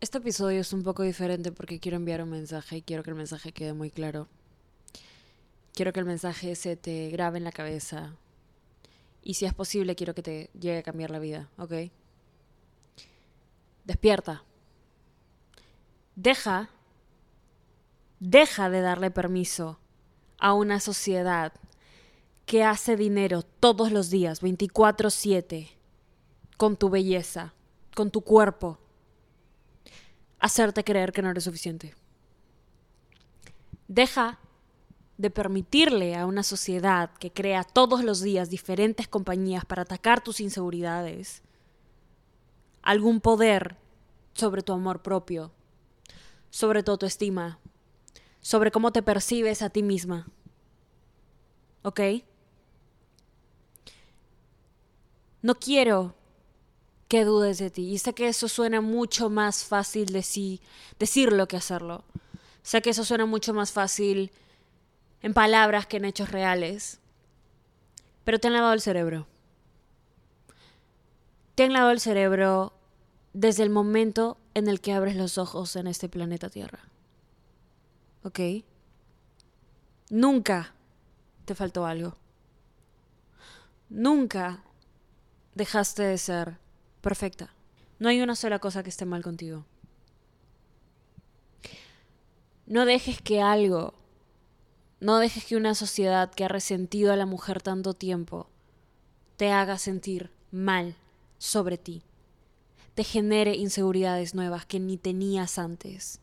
Este episodio es un poco diferente porque quiero enviar un mensaje y quiero que el mensaje quede muy claro. Quiero que el mensaje se te grabe en la cabeza. Y si es posible, quiero que te llegue a cambiar la vida, ¿ok? Despierta. Deja, deja de darle permiso a una sociedad que hace dinero todos los días, 24/7, con tu belleza, con tu cuerpo, hacerte creer que no eres suficiente. Deja de permitirle a una sociedad que crea todos los días diferentes compañías para atacar tus inseguridades algún poder sobre tu amor propio, sobre tu autoestima, sobre cómo te percibes a ti misma. ¿Ok? No quiero que dudes de ti. Y sé que eso suena mucho más fácil decir, decirlo que hacerlo. Sé que eso suena mucho más fácil en palabras que en hechos reales. Pero te han lavado el cerebro. Te han lavado el cerebro desde el momento en el que abres los ojos en este planeta Tierra. ¿Ok? Nunca te faltó algo. Nunca dejaste de ser perfecta. No hay una sola cosa que esté mal contigo. No dejes que algo, no dejes que una sociedad que ha resentido a la mujer tanto tiempo te haga sentir mal sobre ti, te genere inseguridades nuevas que ni tenías antes.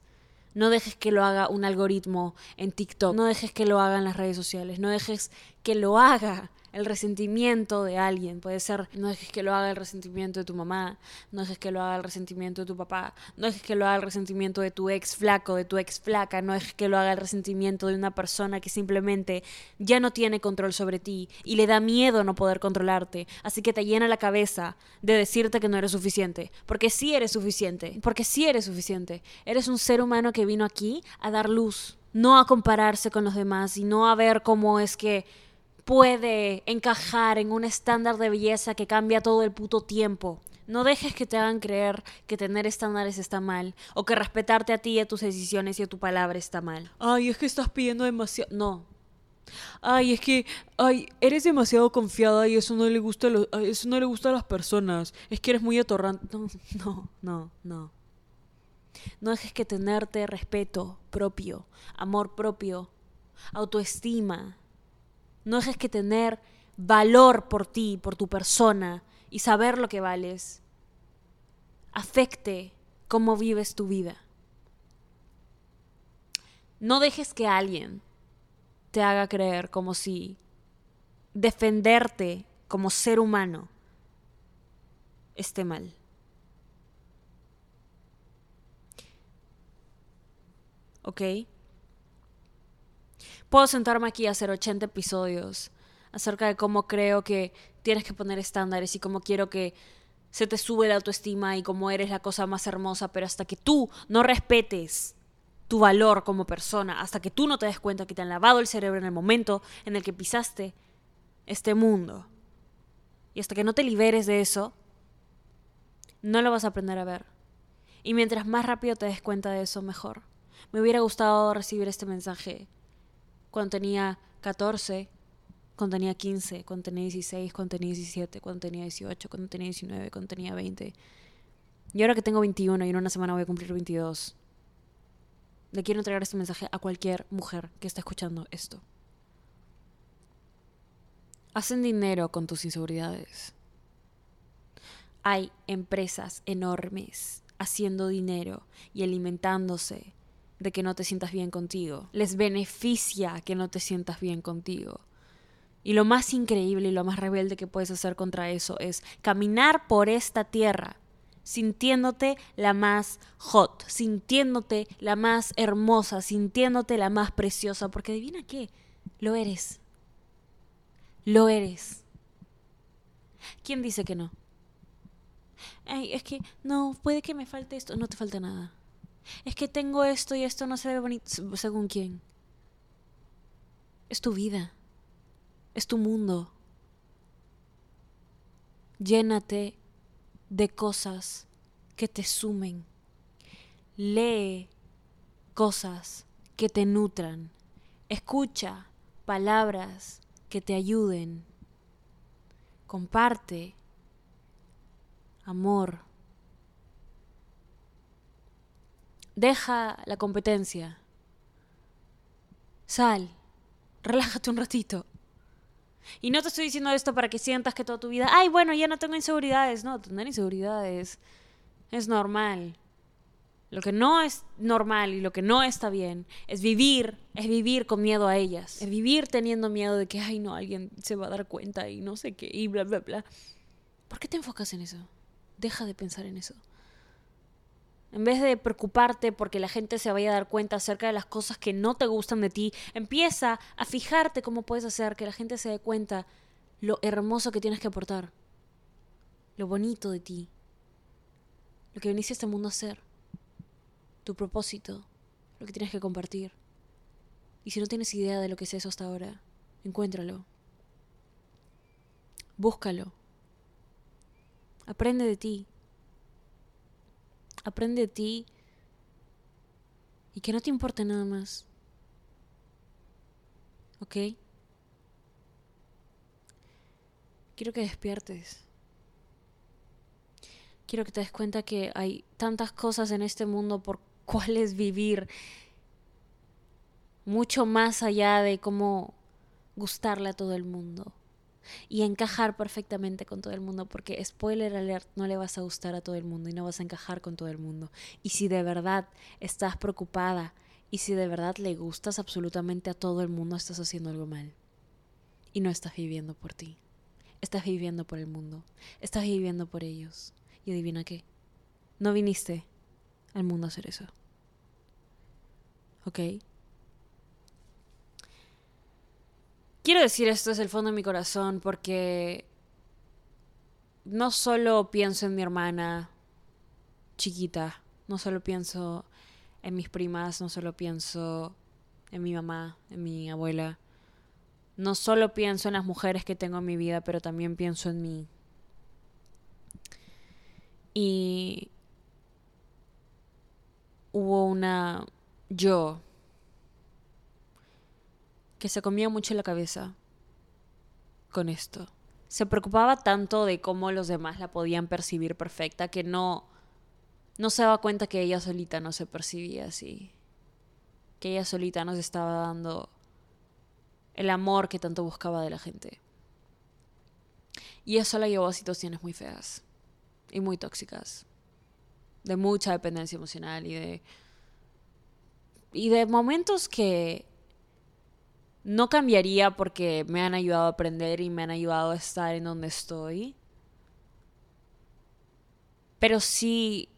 No dejes que lo haga un algoritmo en TikTok, no dejes que lo haga en las redes sociales, no dejes que lo haga el resentimiento de alguien. Puede ser, no dejes que lo haga el resentimiento de tu mamá, no dejes que lo haga el resentimiento de tu papá, no dejes que lo haga el resentimiento de tu ex flaco, de tu ex flaca, no dejes que lo haga el resentimiento de una persona que simplemente ya no tiene control sobre ti y le da miedo no poder controlarte. Así que te llena la cabeza de decirte que no eres suficiente. Porque sí eres suficiente, porque sí eres suficiente. Eres un ser humano que vino aquí a dar luz, no a compararse con los demás y no a ver cómo es que puede encajar en un estándar de belleza que cambia todo el puto tiempo. No dejes que te hagan creer que tener estándares está mal o que respetarte a ti y a tus decisiones y a tu palabra está mal. Ay, es que estás pidiendo demasiado. No. Ay, es que ay, eres demasiado confiada y eso no le gusta a eso no le gusta a las personas. Es que eres muy atorrante. No, no, no, no. No dejes que tenerte respeto propio, amor propio, autoestima, no dejes que tener valor por ti, por tu persona y saber lo que vales afecte cómo vives tu vida. No dejes que alguien te haga creer como si defenderte como ser humano esté mal. ¿Ok? Puedo sentarme aquí a hacer 80 episodios acerca de cómo creo que tienes que poner estándares y cómo quiero que se te sube la autoestima y cómo eres la cosa más hermosa, pero hasta que tú no respetes tu valor como persona, hasta que tú no te des cuenta que te han lavado el cerebro en el momento en el que pisaste este mundo, y hasta que no te liberes de eso, no lo vas a aprender a ver. Y mientras más rápido te des cuenta de eso, mejor. Me hubiera gustado recibir este mensaje cuando tenía 14, cuando tenía 15, cuando tenía 16, cuando tenía 17, cuando tenía 18, cuando tenía 19, cuando tenía 20. Y ahora que tengo 21 y en una semana voy a cumplir 22, le quiero entregar este mensaje a cualquier mujer que esté escuchando esto. Hacen dinero con tus inseguridades. Hay empresas enormes haciendo dinero y alimentándose de que no te sientas bien contigo. Les beneficia que no te sientas bien contigo. Y lo más increíble y lo más rebelde que puedes hacer contra eso es caminar por esta tierra sintiéndote la más hot, sintiéndote la más hermosa, sintiéndote la más preciosa, porque adivina qué, lo eres. Lo eres. ¿Quién dice que no? Ay, es que no, puede que me falte esto, no te falta nada es que tengo esto y esto no se ve bonito. ¿Según quién? Es tu vida. Es tu mundo. Llénate de cosas que te sumen. lee cosas que te nutran. Escucha palabras que te ayuden. Comparte amor. Deja la competencia. Sal. Relájate un ratito. Y no te estoy diciendo esto para que sientas que toda tu vida, ay, bueno, ya no tengo inseguridades. No, tener inseguridades es normal. Lo que no es normal y lo que no está bien es vivir, es vivir con miedo a ellas, es vivir teniendo miedo de que, ay, no, alguien se va a dar cuenta y no sé qué, y bla, bla, bla. ¿Por qué te enfocas en eso? Deja de pensar en eso. En vez de preocuparte porque la gente se vaya a dar cuenta acerca de las cosas que no te gustan de ti, empieza a fijarte cómo puedes hacer que la gente se dé cuenta lo hermoso que tienes que aportar, lo bonito de ti, lo que viniste a este mundo a hacer, tu propósito, lo que tienes que compartir. Y si no tienes idea de lo que es eso hasta ahora, encuéntralo. Búscalo. Aprende de ti. Aprende de ti. Y que no te importe nada más. ¿Ok? Quiero que despiertes. Quiero que te des cuenta que hay tantas cosas en este mundo por cuales vivir. Mucho más allá de cómo gustarle a todo el mundo y encajar perfectamente con todo el mundo, porque spoiler alert, no le vas a gustar a todo el mundo y no vas a encajar con todo el mundo. Y si de verdad estás preocupada y si de verdad le gustas absolutamente a todo el mundo, estás haciendo algo mal. Y no estás viviendo por ti. Estás viviendo por el mundo. Estás viviendo por ellos. Y adivina qué. No viniste al mundo a hacer eso. ¿Ok? Quiero decir esto desde el fondo de mi corazón porque no solo pienso en mi hermana chiquita, no solo pienso en mis primas, no solo pienso en mi mamá, en mi abuela, no solo pienso en las mujeres que tengo en mi vida, pero también pienso en mí. Y hubo una yo que se comía mucho la cabeza con esto. Se preocupaba tanto de cómo los demás la podían percibir perfecta que no no se daba cuenta que ella solita no se percibía así. Que ella solita nos estaba dando el amor que tanto buscaba de la gente. Y eso la llevó a situaciones muy feas y muy tóxicas. De mucha dependencia emocional y de y de momentos que no cambiaría porque me han ayudado a aprender y me han ayudado a estar en donde estoy. Pero sí...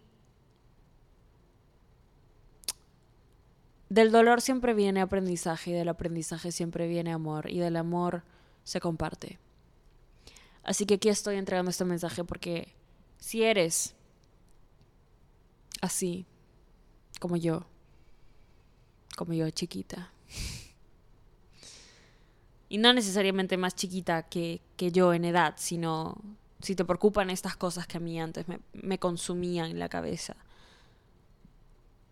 Del dolor siempre viene aprendizaje y del aprendizaje siempre viene amor y del amor se comparte. Así que aquí estoy entregando este mensaje porque si eres así, como yo, como yo chiquita, y no necesariamente más chiquita que, yo en edad, sino si te preocupan estas cosas que a mí antes me, consumían la cabeza.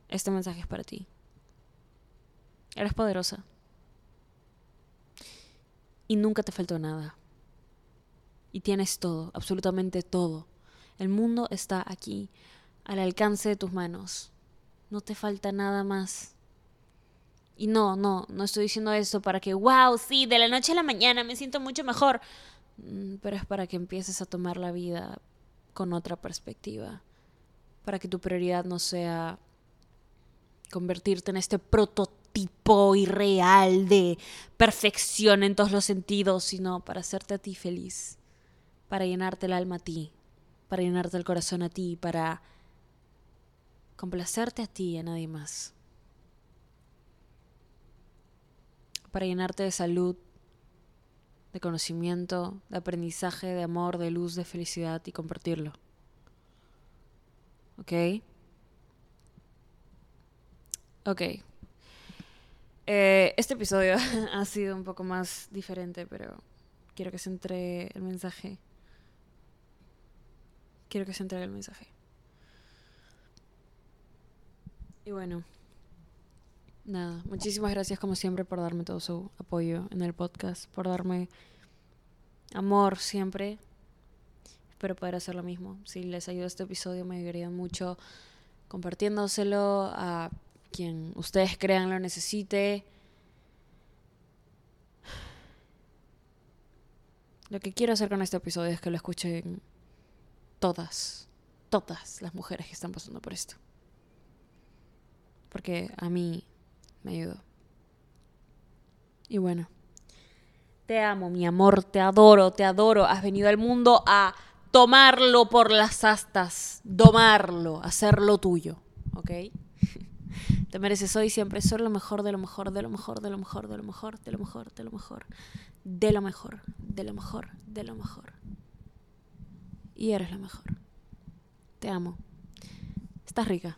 Este mensaje es para ti. Eres poderosa. Y nunca te faltó nada. Y tienes todo, absolutamente todo. El mundo está aquí, al alcance de tus manos. No te falta nada más. Y no, no, no estoy diciendo eso para que, wow, sí, de la noche a la mañana me siento mucho mejor. Mm, pero es para que empieces a tomar la vida con otra perspectiva. Para que tu prioridad no sea convertirte en este prototipo irreal de perfección en todos los sentidos, sino para hacerte a ti feliz, para llenarte el alma a ti, para llenarte el corazón a ti, para complacerte a ti y a nadie más. Para llenarte de salud, de conocimiento, de aprendizaje, de amor, de luz, de felicidad y compartirlo. ¿Ok? Ok. Eh, este episodio ha sido un poco más diferente, pero quiero que se entre el mensaje. Quiero que se entregue el mensaje. Y bueno, nada, muchísimas gracias como siempre por darme todo su apoyo en el podcast, por darme amor siempre. Espero poder hacer lo mismo. Si les ayuda este episodio me ayudaría mucho compartiéndoselo a quien ustedes crean lo necesite. Lo que quiero hacer con este episodio es que lo escuchen todas, todas las mujeres que están pasando por esto. Porque a mí me ayudó. Y bueno, te amo, mi amor, te adoro, te adoro. Has venido al mundo a tomarlo por las astas, domarlo, hacerlo tuyo, ¿ok? Te mereces hoy siempre ser lo mejor, de lo mejor, de lo mejor, de lo mejor, de lo mejor, de lo mejor, de lo mejor, de lo mejor, de lo mejor, de lo mejor. Y eres lo mejor. Te amo. Estás rica.